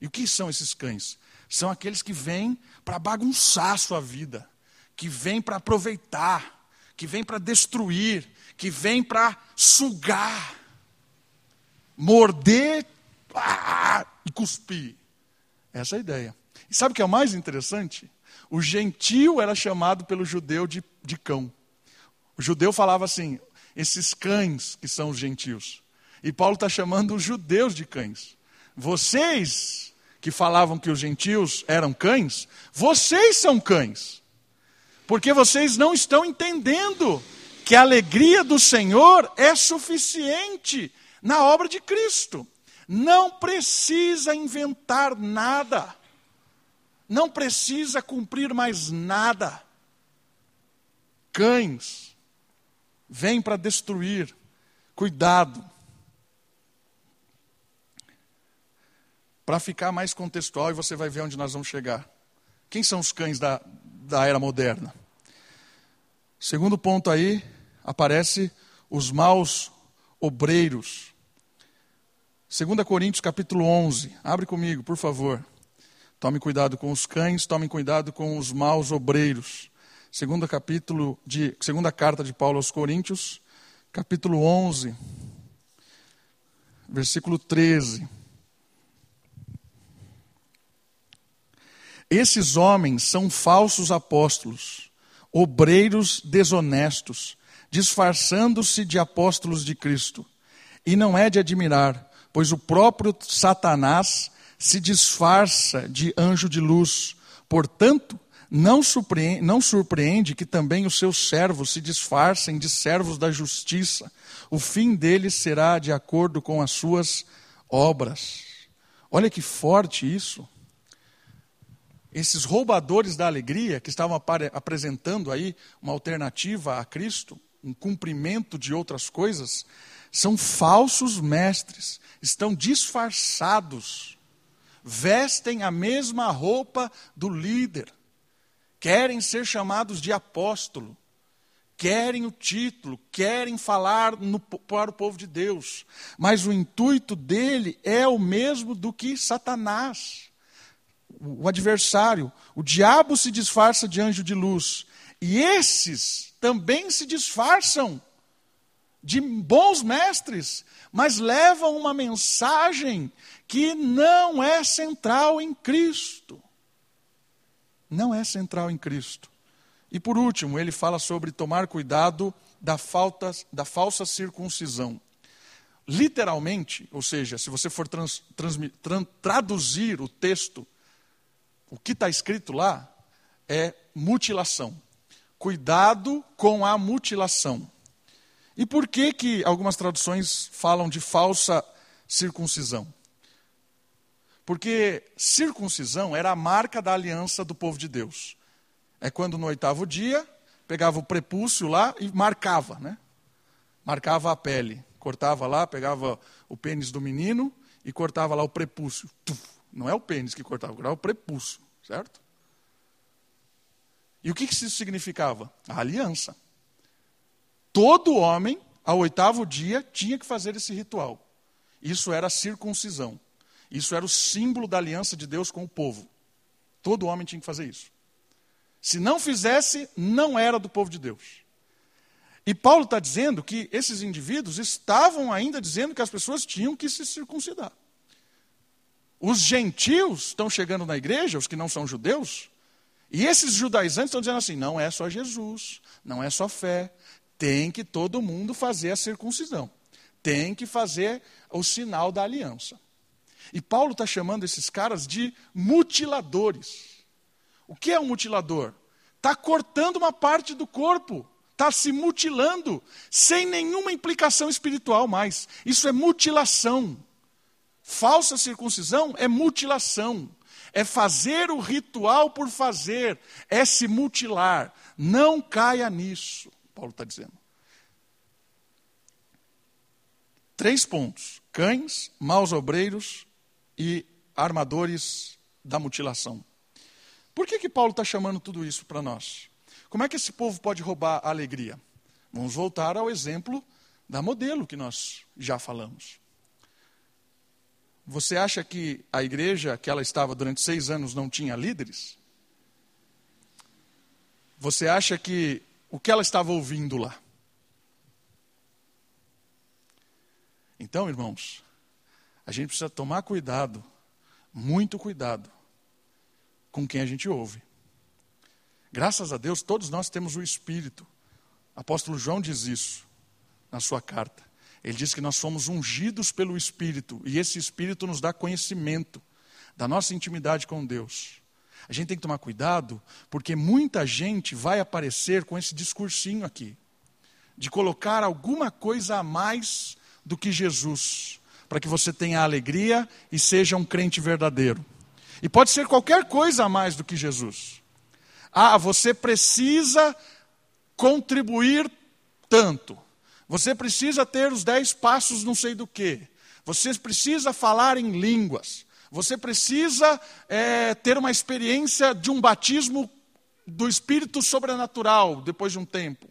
E o que são esses cães? São aqueles que vêm para bagunçar a sua vida, que vêm para aproveitar, que vêm para destruir, que vêm para sugar, morder ah, e cuspir. Essa é a ideia. E sabe o que é o mais interessante? O gentio era chamado pelo judeu de, de cão. O judeu falava assim: esses cães que são os gentios. E Paulo está chamando os judeus de cães. Vocês que falavam que os gentios eram cães, vocês são cães. Porque vocês não estão entendendo que a alegria do Senhor é suficiente na obra de Cristo. Não precisa inventar nada. Não precisa cumprir mais nada. Cães vem para destruir. Cuidado. Para ficar mais contextual e você vai ver onde nós vamos chegar. Quem são os cães da, da era moderna? Segundo ponto aí, aparece os maus obreiros. 2 Coríntios capítulo 11. Abre comigo, por favor. Tome cuidado com os cães, tome cuidado com os maus obreiros. Segunda capítulo de segunda carta de Paulo aos Coríntios, capítulo 11, versículo 13. Esses homens são falsos apóstolos, obreiros desonestos, disfarçando-se de apóstolos de Cristo. E não é de admirar, pois o próprio Satanás se disfarça de anjo de luz. Portanto, não surpreende, não surpreende, que também os seus servos se disfarcem de servos da justiça. O fim deles será de acordo com as suas obras. Olha que forte isso esses roubadores da alegria que estavam apresentando aí uma alternativa a Cristo, um cumprimento de outras coisas, são falsos mestres, estão disfarçados, vestem a mesma roupa do líder, querem ser chamados de apóstolo, querem o título, querem falar no, para o povo de Deus, mas o intuito dele é o mesmo do que Satanás o adversário, o diabo se disfarça de anjo de luz. E esses também se disfarçam de bons mestres, mas levam uma mensagem que não é central em Cristo. Não é central em Cristo. E por último, ele fala sobre tomar cuidado da, falta, da falsa circuncisão. Literalmente, ou seja, se você for trans, trans, traduzir o texto o que está escrito lá é mutilação. Cuidado com a mutilação. E por que, que algumas traduções falam de falsa circuncisão? Porque circuncisão era a marca da aliança do povo de Deus. É quando no oitavo dia pegava o prepúcio lá e marcava, né? Marcava a pele. Cortava lá, pegava o pênis do menino e cortava lá o prepúcio. Não é o pênis que cortava, era o prepúcio, certo? E o que isso significava? A aliança. Todo homem, ao oitavo dia, tinha que fazer esse ritual. Isso era a circuncisão. Isso era o símbolo da aliança de Deus com o povo. Todo homem tinha que fazer isso. Se não fizesse, não era do povo de Deus. E Paulo está dizendo que esses indivíduos estavam ainda dizendo que as pessoas tinham que se circuncidar. Os gentios estão chegando na igreja, os que não são judeus, e esses judaizantes estão dizendo assim: não é só Jesus, não é só fé, tem que todo mundo fazer a circuncisão, tem que fazer o sinal da aliança. E Paulo está chamando esses caras de mutiladores. O que é um mutilador? Está cortando uma parte do corpo, está se mutilando, sem nenhuma implicação espiritual mais. Isso é mutilação. Falsa circuncisão é mutilação, é fazer o ritual por fazer, é se mutilar. Não caia nisso, Paulo está dizendo. Três pontos: cães, maus obreiros e armadores da mutilação. Por que, que Paulo está chamando tudo isso para nós? Como é que esse povo pode roubar a alegria? Vamos voltar ao exemplo da modelo que nós já falamos. Você acha que a igreja que ela estava durante seis anos não tinha líderes? Você acha que o que ela estava ouvindo lá? Então, irmãos, a gente precisa tomar cuidado, muito cuidado, com quem a gente ouve. Graças a Deus, todos nós temos o Espírito. Apóstolo João diz isso na sua carta. Ele diz que nós somos ungidos pelo Espírito e esse Espírito nos dá conhecimento da nossa intimidade com Deus. A gente tem que tomar cuidado, porque muita gente vai aparecer com esse discursinho aqui, de colocar alguma coisa a mais do que Jesus, para que você tenha alegria e seja um crente verdadeiro. E pode ser qualquer coisa a mais do que Jesus. Ah, você precisa contribuir tanto. Você precisa ter os dez passos não sei do que. Você precisa falar em línguas. Você precisa é, ter uma experiência de um batismo do Espírito sobrenatural depois de um tempo.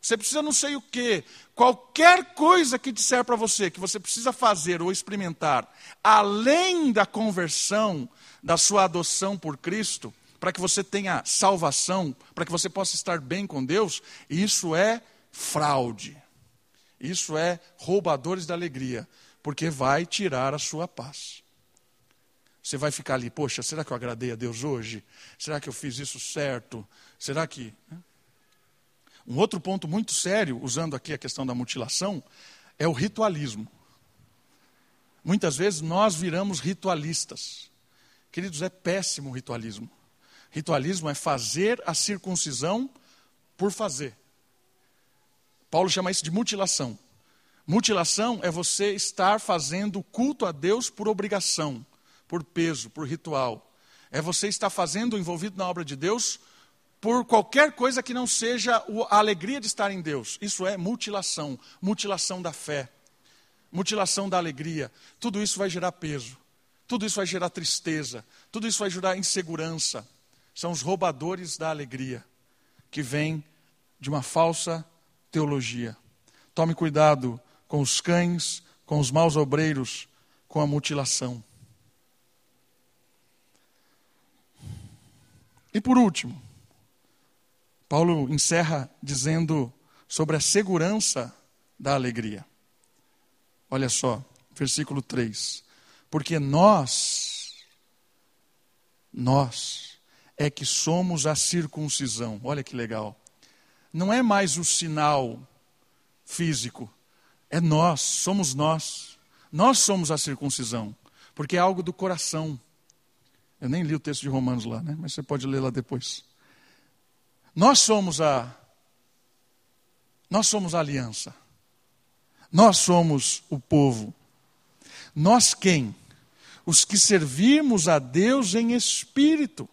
Você precisa não sei o que. Qualquer coisa que disser para você que você precisa fazer ou experimentar, além da conversão, da sua adoção por Cristo, para que você tenha salvação, para que você possa estar bem com Deus, isso é fraude. Isso é roubadores da alegria. porque vai tirar a sua paz. Você vai ficar ali, poxa, será que eu agradei a Deus hoje? Será que eu fiz isso certo? Será que. Um outro ponto muito sério, usando aqui a questão da mutilação, é o ritualismo. Muitas vezes nós viramos ritualistas. Queridos, é péssimo o ritualismo. Ritualismo é fazer a circuncisão por fazer. Paulo chama isso de mutilação. Mutilação é você estar fazendo culto a Deus por obrigação, por peso, por ritual. É você estar fazendo envolvido na obra de Deus por qualquer coisa que não seja a alegria de estar em Deus. Isso é mutilação, mutilação da fé, mutilação da alegria. Tudo isso vai gerar peso. Tudo isso vai gerar tristeza, tudo isso vai gerar insegurança. São os roubadores da alegria, que vêm de uma falsa teologia. Tome cuidado com os cães, com os maus obreiros, com a mutilação. E por último, Paulo encerra dizendo sobre a segurança da alegria. Olha só, versículo 3 porque nós, nós, é que somos a circuncisão. Olha que legal. Não é mais o sinal físico, é nós, somos nós. Nós somos a circuncisão, porque é algo do coração. Eu nem li o texto de Romanos lá, né? mas você pode ler lá depois. Nós somos a nós somos a aliança. Nós somos o povo. Nós quem? os que servimos a Deus em espírito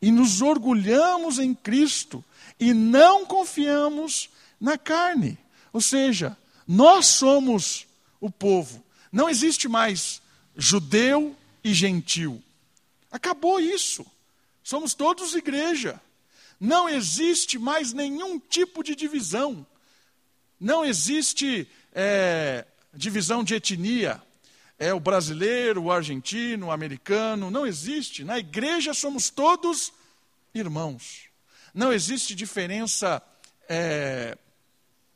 e nos orgulhamos em Cristo e não confiamos na carne. Ou seja, nós somos o povo. Não existe mais judeu e gentil. Acabou isso. Somos todos igreja. Não existe mais nenhum tipo de divisão. Não existe é, divisão de etnia é o brasileiro, o argentino, o americano. Não existe. Na igreja somos todos irmãos. Não existe diferença é,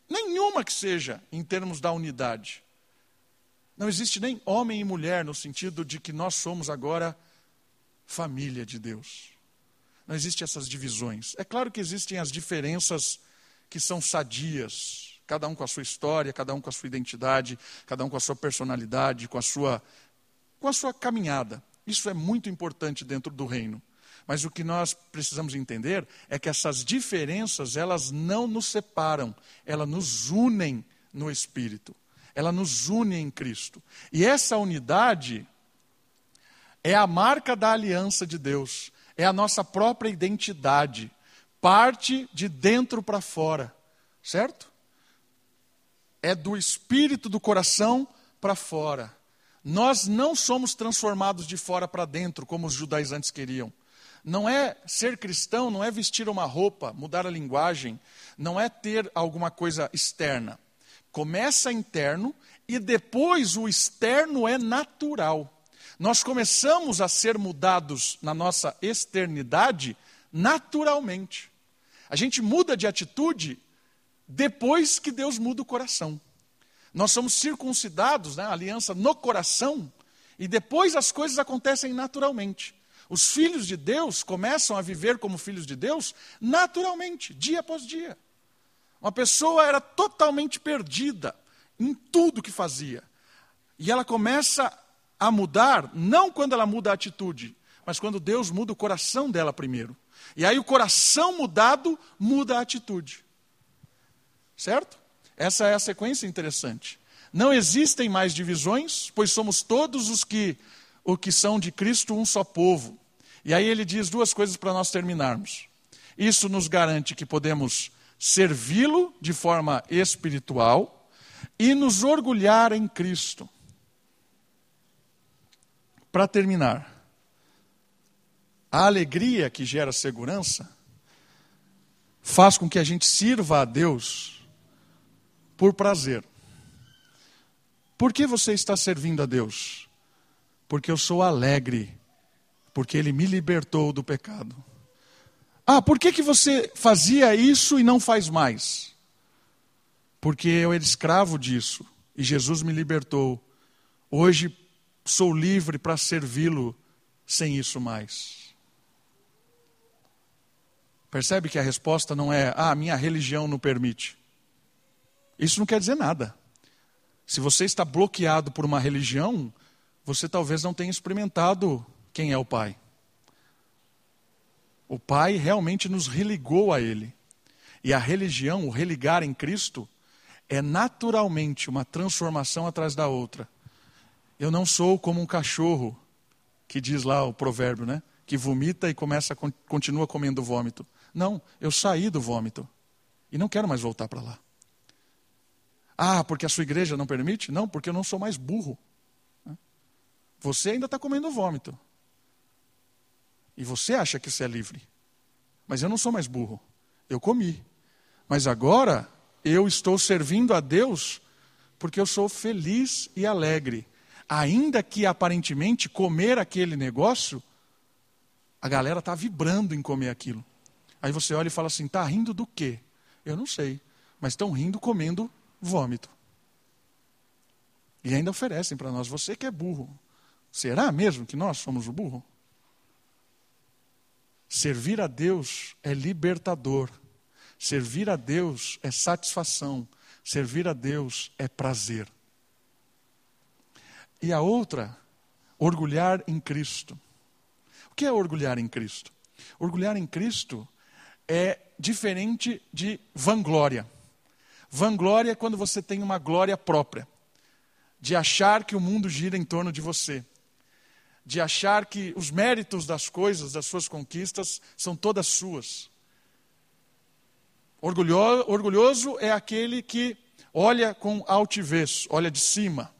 nenhuma que seja em termos da unidade. Não existe nem homem e mulher no sentido de que nós somos agora família de Deus. Não existem essas divisões. É claro que existem as diferenças que são sadias, cada um com a sua história, cada um com a sua identidade, cada um com a sua personalidade, com a sua, com a sua caminhada. Isso é muito importante dentro do reino. Mas o que nós precisamos entender é que essas diferenças, elas não nos separam, elas nos unem no Espírito. Ela nos une em Cristo. E essa unidade é a marca da aliança de Deus, é a nossa própria identidade, parte de dentro para fora, certo? é do espírito do coração para fora. Nós não somos transformados de fora para dentro, como os judaizantes queriam. Não é ser cristão, não é vestir uma roupa, mudar a linguagem, não é ter alguma coisa externa. Começa interno e depois o externo é natural. Nós começamos a ser mudados na nossa externidade naturalmente. A gente muda de atitude depois que Deus muda o coração. Nós somos circuncidados, né, aliança no coração, e depois as coisas acontecem naturalmente. Os filhos de Deus começam a viver como filhos de Deus naturalmente, dia após dia. Uma pessoa era totalmente perdida em tudo que fazia. E ela começa a mudar, não quando ela muda a atitude, mas quando Deus muda o coração dela primeiro. E aí o coração mudado muda a atitude. Certo? Essa é a sequência interessante. Não existem mais divisões, pois somos todos os que, o que são de Cristo um só povo. E aí ele diz duas coisas para nós terminarmos. Isso nos garante que podemos servi-lo de forma espiritual e nos orgulhar em Cristo. Para terminar, a alegria que gera segurança faz com que a gente sirva a Deus por prazer. Por que você está servindo a Deus? Porque eu sou alegre, porque Ele me libertou do pecado. Ah, por que, que você fazia isso e não faz mais? Porque eu era escravo disso e Jesus me libertou Hoje sou livre para servi-lo sem isso mais. Percebe que a resposta não é, ah, minha religião não permite. Isso não quer dizer nada. Se você está bloqueado por uma religião, você talvez não tenha experimentado quem é o Pai. O Pai realmente nos religou a Ele. E a religião, o religar em Cristo, é naturalmente uma transformação atrás da outra. Eu não sou como um cachorro, que diz lá o provérbio, né? Que vomita e começa continua comendo vômito. Não, eu saí do vômito e não quero mais voltar para lá. Ah, porque a sua igreja não permite? Não, porque eu não sou mais burro. Você ainda está comendo vômito. E você acha que você é livre. Mas eu não sou mais burro. Eu comi. Mas agora eu estou servindo a Deus porque eu sou feliz e alegre. Ainda que aparentemente comer aquele negócio, a galera está vibrando em comer aquilo. Aí você olha e fala assim: está rindo do quê? Eu não sei, mas estão rindo comendo vômito. E ainda oferecem para nós: você que é burro. Será mesmo que nós somos o burro? Servir a Deus é libertador. Servir a Deus é satisfação. Servir a Deus é prazer. E a outra, orgulhar em Cristo. O que é orgulhar em Cristo? Orgulhar em Cristo é diferente de vanglória. Vanglória é quando você tem uma glória própria, de achar que o mundo gira em torno de você, de achar que os méritos das coisas, das suas conquistas, são todas suas. Orgulhoso, orgulhoso é aquele que olha com altivez, olha de cima.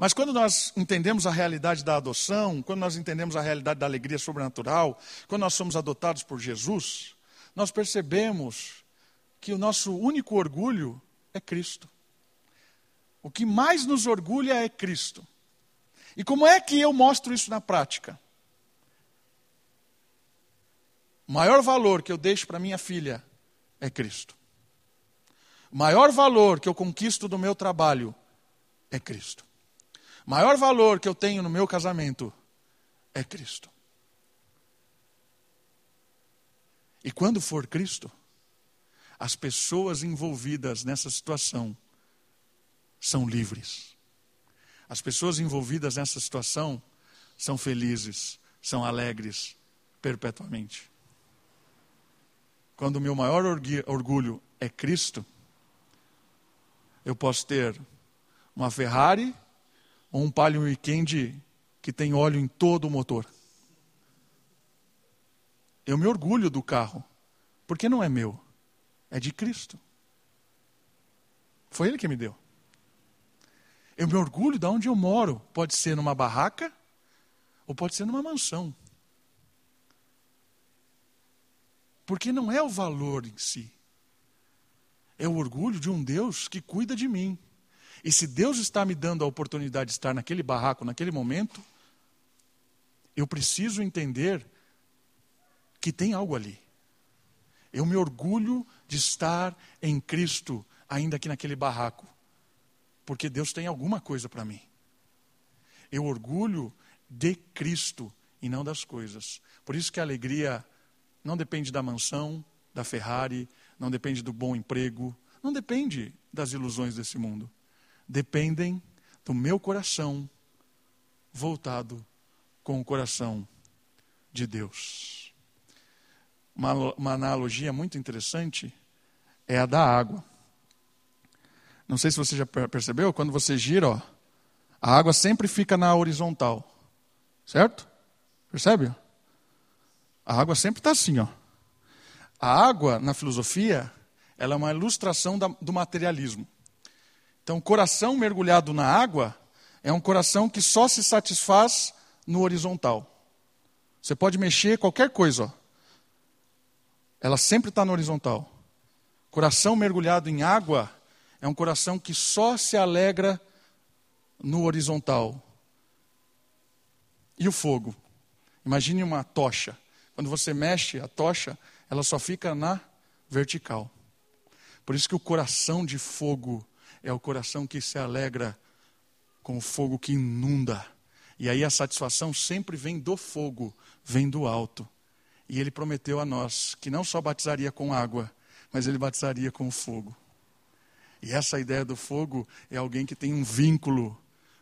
Mas quando nós entendemos a realidade da adoção, quando nós entendemos a realidade da alegria sobrenatural, quando nós somos adotados por Jesus, nós percebemos que o nosso único orgulho é Cristo. O que mais nos orgulha é Cristo. E como é que eu mostro isso na prática? O maior valor que eu deixo para minha filha é Cristo. O maior valor que eu conquisto do meu trabalho é Cristo. Maior valor que eu tenho no meu casamento é Cristo. E quando for Cristo, as pessoas envolvidas nessa situação são livres. As pessoas envolvidas nessa situação são felizes, são alegres perpetuamente. Quando o meu maior orgulho é Cristo, eu posso ter uma Ferrari ou um Palio Weekend que tem óleo em todo o motor. Eu me orgulho do carro, porque não é meu, é de Cristo. Foi Ele que me deu. Eu me orgulho de onde eu moro. Pode ser numa barraca ou pode ser numa mansão. Porque não é o valor em si. É o orgulho de um Deus que cuida de mim. E se Deus está me dando a oportunidade de estar naquele barraco, naquele momento, eu preciso entender que tem algo ali. Eu me orgulho de estar em Cristo, ainda aqui naquele barraco, porque Deus tem alguma coisa para mim. Eu orgulho de Cristo e não das coisas. Por isso que a alegria não depende da mansão, da Ferrari, não depende do bom emprego, não depende das ilusões desse mundo. Dependem do meu coração voltado com o coração de Deus. Uma, uma analogia muito interessante é a da água. Não sei se você já percebeu, quando você gira, ó, a água sempre fica na horizontal. Certo? Percebe? A água sempre está assim, ó. A água, na filosofia, ela é uma ilustração da, do materialismo. Então, coração mergulhado na água é um coração que só se satisfaz no horizontal. Você pode mexer qualquer coisa, ó. ela sempre está no horizontal. Coração mergulhado em água é um coração que só se alegra no horizontal. E o fogo? Imagine uma tocha. Quando você mexe a tocha, ela só fica na vertical. Por isso que o coração de fogo é o coração que se alegra com o fogo que inunda. E aí a satisfação sempre vem do fogo, vem do alto. E ele prometeu a nós que não só batizaria com água, mas ele batizaria com fogo. E essa ideia do fogo é alguém que tem um vínculo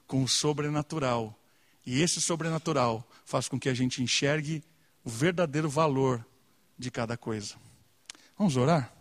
com o sobrenatural. E esse sobrenatural faz com que a gente enxergue o verdadeiro valor de cada coisa. Vamos orar?